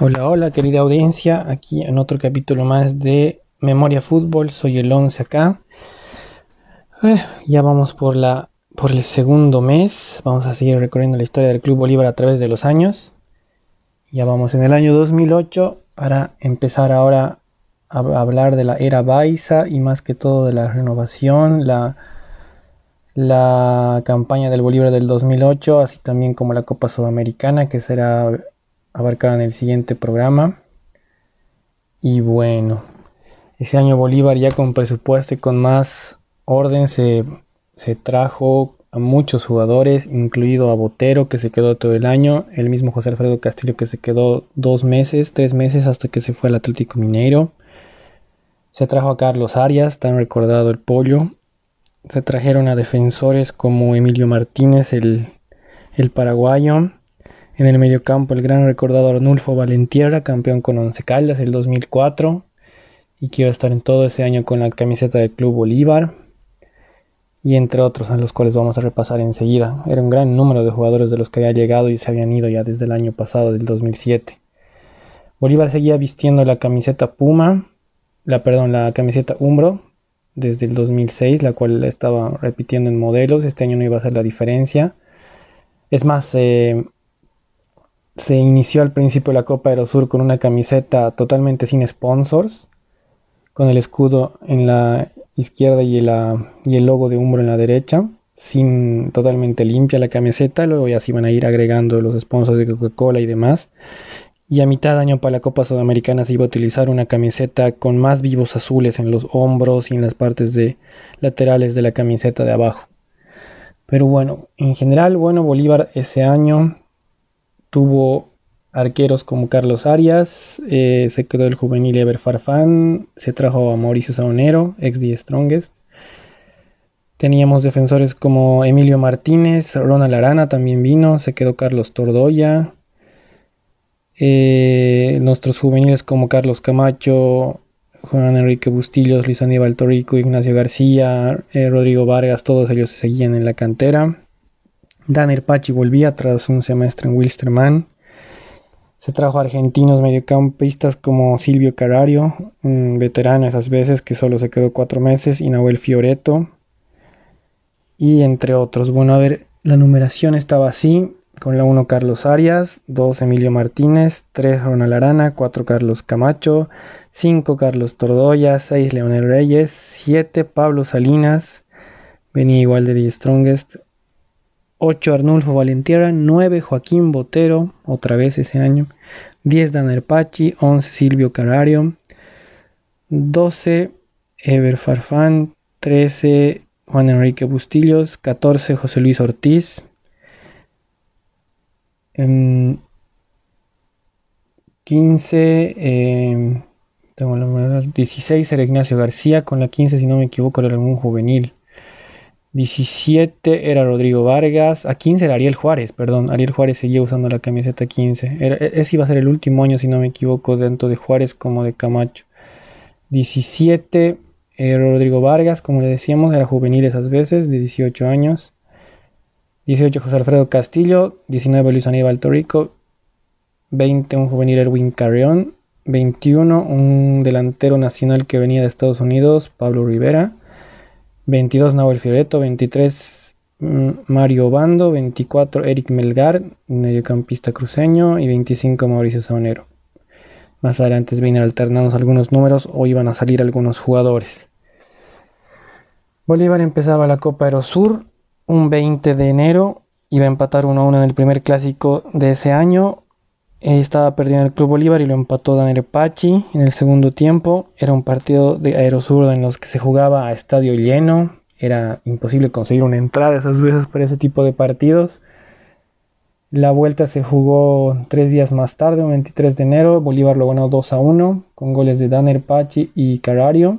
Hola, hola querida audiencia, aquí en otro capítulo más de Memoria Fútbol, soy el 11 acá. Eh, ya vamos por, la, por el segundo mes, vamos a seguir recorriendo la historia del Club Bolívar a través de los años. Ya vamos en el año 2008 para empezar ahora a hablar de la era Baiza y más que todo de la renovación, la, la campaña del Bolívar del 2008, así también como la Copa Sudamericana que será abarcada en el siguiente programa. Y bueno, ese año Bolívar ya con presupuesto y con más orden se, trajo a muchos jugadores, incluido a Botero que se quedó todo el año, el mismo José Alfredo Castillo que se quedó dos meses, tres meses hasta que se fue al Atlético Mineiro. Se trajo a Carlos Arias, tan recordado el pollo. Se trajeron a defensores como Emilio Martínez, el, el paraguayo. En el mediocampo el gran recordado Arnulfo Valentierra, campeón con Once Caldas el 2004 y que iba a estar en todo ese año con la camiseta del Club Bolívar y entre otros a los cuales vamos a repasar enseguida. Era un gran número de jugadores de los que había llegado y se habían ido ya desde el año pasado, del 2007. Bolívar seguía vistiendo la camiseta Puma, la perdón, la camiseta Umbro desde el 2006, la cual estaba repitiendo en modelos. Este año no iba a ser la diferencia. Es más, eh, se inició al principio la Copa Aerosur con una camiseta totalmente sin sponsors, con el escudo en la izquierda y, el logo de Umbro en la derecha, sin totalmente limpia la camiseta, luego ya se iban a ir agregando los sponsors de Coca-Cola y demás. Y a mitad de año para la Copa Sudamericana se iba a utilizar una camiseta con más vivos azules en los hombros y en las partes laterales de la camiseta de abajo. Pero bueno, en general, bueno, Bolívar ese año Tuvo arqueros como Carlos Arias, eh, se quedó el juvenil Ever Farfán, se trajo a Mauricio Saonero, ex The Strongest. Teníamos defensores como Emilio Martínez, Ronald Arana también vino, se quedó Carlos Tordoya. Eh, nuestros juveniles como Carlos Camacho, Juan Enrique Bustillos, Luis Aníbal Torrico, Ignacio García, eh, Rodrigo Vargas, todos ellos seguían en la cantera. Danner Pachi volvía tras un semestre en Wilstermann. Se trajo argentinos mediocampistas como Silvio Carario, un veterano esas veces que solo se quedó cuatro meses, y Nahuel Fioreto, y entre otros. Bueno, a ver, la numeración estaba así: con la 1 Carlos Arias, 2 Emilio Martínez, 3 Ronald Arana, 4 Carlos Camacho, 5 Carlos Tordoya, 6 Leonel Reyes, 7 Pablo Salinas, venía igual de The Strongest, 8 Arnulfo Valentierra, 9 Joaquín Botero, otra vez ese año, 10 Daner Pachi, 11 Silvio Carario, 12 Ever Farfán, 13 Juan Enrique Bustillos, 14 José Luis Ortiz, 15, eh, tengo la 16 era Ignacio García, con la 15 si no me equivoco era algún juvenil. 17 era Rodrigo Vargas. A 15 era Ariel Juárez, perdón. Ariel Juárez seguía usando la camiseta 15. E, ese iba a ser el último año, si no me equivoco, tanto de Juárez como de Camacho. 17 era Rodrigo Vargas, como le decíamos, era juvenil esas veces, de 18 años. 18 José Alfredo Castillo. 19 Luis Aníbal Torrico. 20 un juvenil Erwin Carrión. 21 un delantero nacional que venía de Estados Unidos, Pablo Rivera. 22 Nahuel Fioreto, 23 mm, Mario Bando, 24 Eric Melgar, mediocampista cruceño, y 25 Mauricio Saunero. Más adelante vienen alternados algunos números o iban a salir algunos jugadores. Bolívar empezaba la Copa Aerosur un 20 de enero, iba a empatar 1-1 en el primer clásico de ese año estaba perdiendo el Club Bolívar y lo empató Daniel Pachi en el segundo tiempo. Era un partido de Aerosur en los que se jugaba a estadio lleno. Era imposible conseguir una entrada esas veces para ese tipo de partidos. La vuelta se jugó tres días más tarde, el 23 de enero. Bolívar lo ganó 2 a 1 con goles de Danner Pachi y Carario.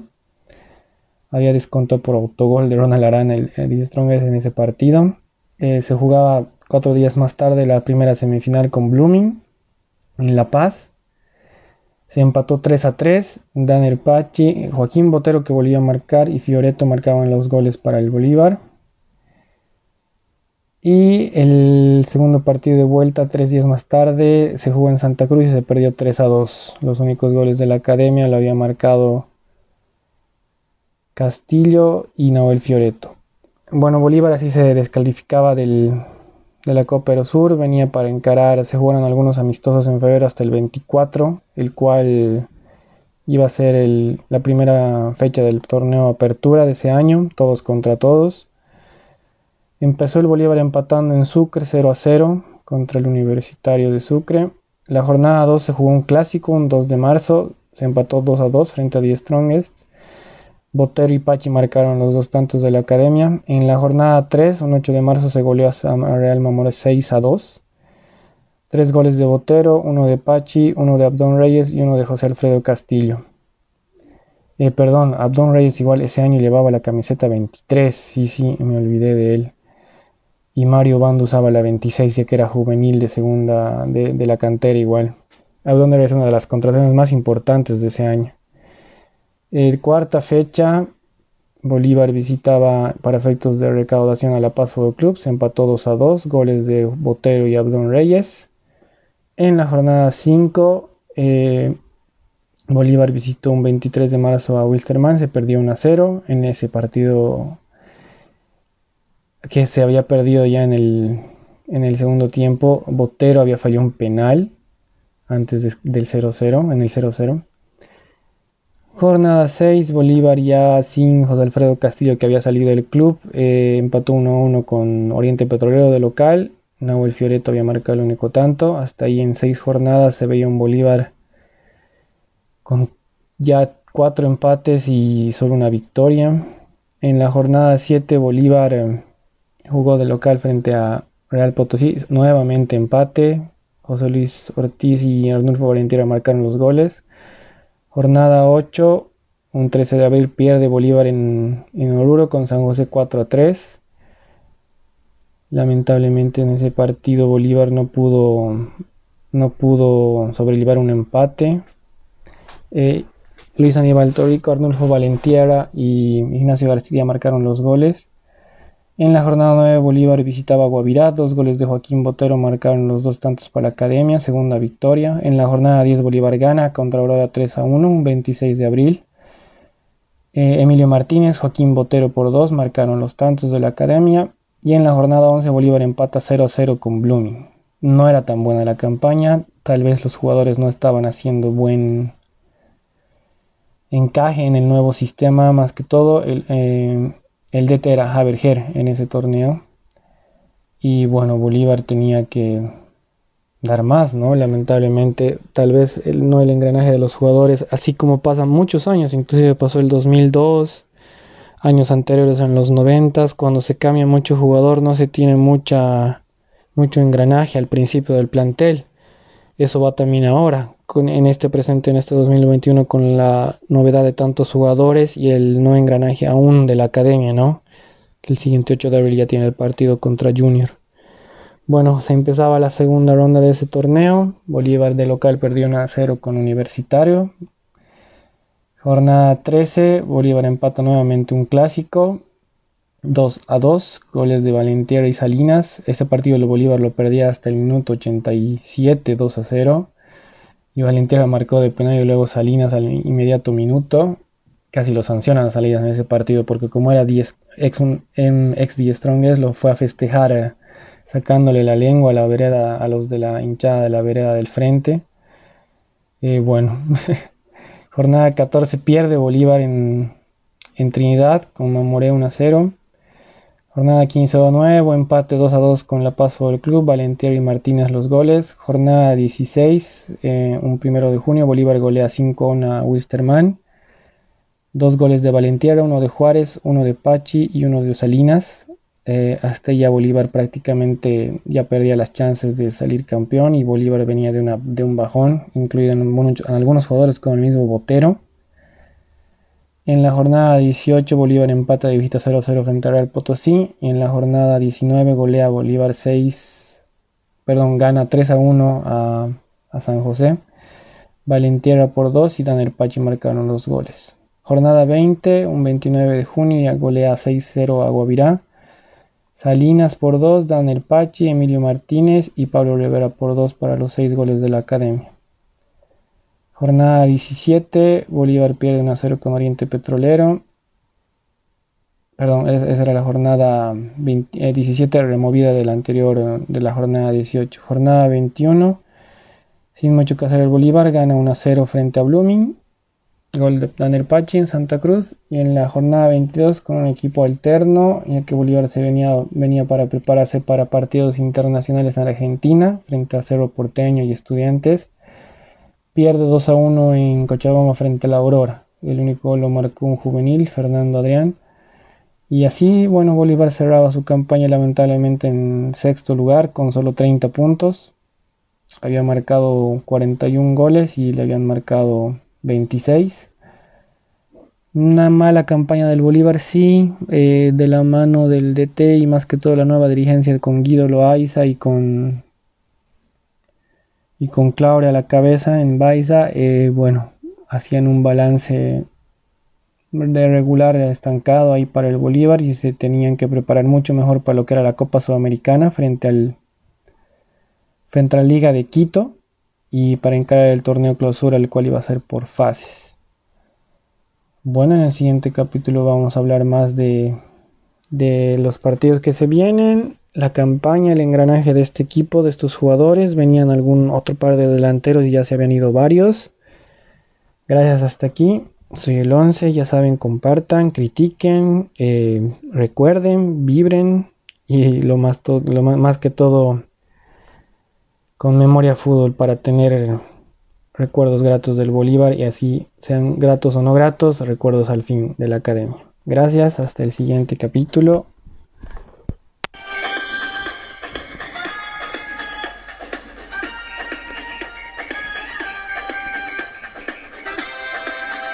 Había descontado por autogol de Ronald Arana el, el Strongest en ese partido. Eh, se jugaba cuatro días más tarde la primera semifinal con Blooming en La Paz. Se empató 3 a 3. Daniel Pachi, Joaquín Botero que volvió a marcar y Fioreto marcaban los goles para el Bolívar. Y el segundo partido de vuelta, tres días más tarde, se jugó en Santa Cruz y se perdió 3 a 2. Los únicos goles de la academia lo había marcado Castillo y Noel Fioreto. Bueno, Bolívar así se descalificaba del, de la Copa Sur, venía para encarar, se jugaron algunos amistosos en febrero hasta el 24, el cual iba a ser la primera fecha del torneo Apertura de ese año, todos contra todos. Empezó el Bolívar empatando en Sucre 0 a 0 contra el Universitario de Sucre. La jornada 2 se jugó un clásico, un 2 de marzo, se empató 2 a 2 frente a Die Strongest. Botero y Pachi marcaron los dos tantos de la academia. En la jornada 3, un 8 de marzo, se goleó a Real Mamores 6 a 2. Tres goles de Botero, uno de Pachi, uno de Abdón Reyes y uno de José Alfredo Castillo. Eh, perdón, Abdón Reyes igual ese año llevaba la camiseta 23, sí, sí, me olvidé de él. Y Mario Bando usaba la 26, ya que era juvenil de segunda de, la cantera igual. Abdón Reyes es una de las contrataciones más importantes de ese año. El cuarta fecha, Bolívar visitaba para efectos de recaudación a La Paz Fútbol Club, se empató 2 a 2, goles de Botero y Abdón Reyes. En la jornada 5, eh, Bolívar visitó un 23 de marzo a Wilstermann, se perdió 1 a 0 en ese partido que se había perdido ya en el, en el segundo tiempo. Botero había fallado un penal antes del 0-0, en el 0-0. Jornada 6, Bolívar ya sin José Alfredo Castillo que había salido del club, eh, empató 1-1 con Oriente Petrolero de local Nahuel Fioreto había marcado el único tanto. Hasta ahí en seis jornadas se veía un Bolívar con ya cuatro empates y solo una victoria. En la jornada 7 Bolívar eh, jugó de local frente a Real Potosí. Nuevamente empate. José Luis Ortiz y Arnulfo Valentierra marcaron los goles. Jornada 8, un 13 de abril pierde Bolívar en, en Oruro con San José 4 a 3. Lamentablemente en ese partido Bolívar no pudo, no pudo sobrellevar un empate. Eh, Luis Aníbal Torico, Arnulfo Valentiera y Ignacio García marcaron los goles. En la jornada 9 Bolívar visitaba Guavirá, dos goles de Joaquín Botero marcaron los dos tantos para la Academia, segunda victoria. En la jornada 10 Bolívar gana contra Aurora 3 a 1, un 26 de abril. Eh, Emilio Martínez, Joaquín Botero por dos marcaron los tantos de la Academia. Y en la jornada 11 Bolívar empata 0 a 0 con Blooming. No era tan buena la campaña, tal vez los jugadores no estaban haciendo buen encaje en el nuevo sistema, más que todo el, eh, el DT era Haberger en ese torneo. Y bueno, Bolívar tenía que dar más, ¿no? Lamentablemente, tal vez no el engranaje de los jugadores, así como pasan muchos años, inclusive pasó el 2002, años anteriores en los noventas, cuando se cambia mucho jugador no se tiene mucha, mucho engranaje al principio del plantel. Eso va también ahora, con, en este presente, en este 2021, con la novedad de tantos jugadores y el no engranaje aún de la academia, ¿no? El siguiente 8 de abril ya tiene el partido contra Junior. Bueno, se empezaba la segunda ronda de ese torneo. Bolívar de local perdió 1 a 0 con Universitario. Jornada 13, Bolívar empata nuevamente un clásico. 2 a 2, goles de Valentiera y Salinas. Ese partido el Bolívar lo perdía hasta el minuto 87, 2 a 0. Y Valentiera marcó de penal y luego Salinas al inmediato minuto. Casi lo sancionan a Salinas en ese partido porque como era ex, un, ex Strongest lo fue a festejar eh, sacándole la lengua a la vereda a los de la hinchada de la vereda del frente. Eh, bueno, Jornada 14 pierde Bolívar en, Trinidad con Mamoré 1 a 0. Jornada 15 a 9, empate 2 a 2 con La Paz el Club, Valentier y Martínez los goles. Jornada 16, eh, un primero de junio, Bolívar golea 5 a Wisterman. Dos goles de Valentier, uno de Juárez, uno de Pachi y uno de Salinas. Eh, hasta ya Bolívar prácticamente ya perdía las chances de salir campeón y Bolívar venía de, una, de un bajón, incluido en, algunos jugadores como el mismo Botero. En la jornada 18 Bolívar empata de visita 0-0 frente a Real Potosí y en la jornada 19 golea Bolívar 6, perdón, gana 3-1 a, a, San José. Valentierra por 2 y Daniel Pachi marcaron los goles. Jornada 20, un 29 de junio, golea 6-0 a Guavirá. Salinas por 2, Daniel Pachi, Emilio Martínez y Pablo Rivera por 2 para los 6 goles de la academia. Jornada 17, Bolívar pierde 1 0 con Oriente Petrolero. Perdón, esa era la jornada 17 eh, removida de la anterior, de la jornada 18. Jornada 21, sin mucho que hacer el Bolívar, gana 1 0 frente a Blooming. Gol de Daniel Pachi en Santa Cruz. Y en la jornada 22 con un equipo alterno, ya que Bolívar se venía, venía para prepararse para partidos internacionales en Argentina, frente a Cerro Porteño y Estudiantes. Pierde 2 a 1 en Cochabamba frente a la Aurora. El único lo marcó un juvenil, Fernando Adrián. Y así, bueno, Bolívar cerraba su campaña lamentablemente en sexto lugar con solo 30 puntos. Había marcado 41 goles y le habían marcado 26. Una mala campaña del Bolívar, sí, eh, de la mano del DT y más que todo la nueva dirigencia con Guido Loaiza y con y con Claudia a la cabeza en Baiza, eh, bueno, hacían un balance de regular estancado ahí para el Bolívar y se tenían que preparar mucho mejor para lo que era la Copa Sudamericana frente al frente a la Liga de Quito y para encarar el torneo clausura, el cual iba a ser por fases. Bueno, en el siguiente capítulo vamos a hablar más de, de los partidos que se vienen, la campaña, el engranaje de este equipo, de estos jugadores. Venían algún otro par de delanteros y ya se habían ido varios. Gracias hasta aquí. Soy el 11, ya saben, compartan, critiquen, eh, recuerden, vibren y lo más, lo más que todo con memoria fútbol para tener recuerdos gratos del Bolívar y así sean gratos o no gratos, recuerdos al fin de la academia. Gracias, hasta el siguiente capítulo.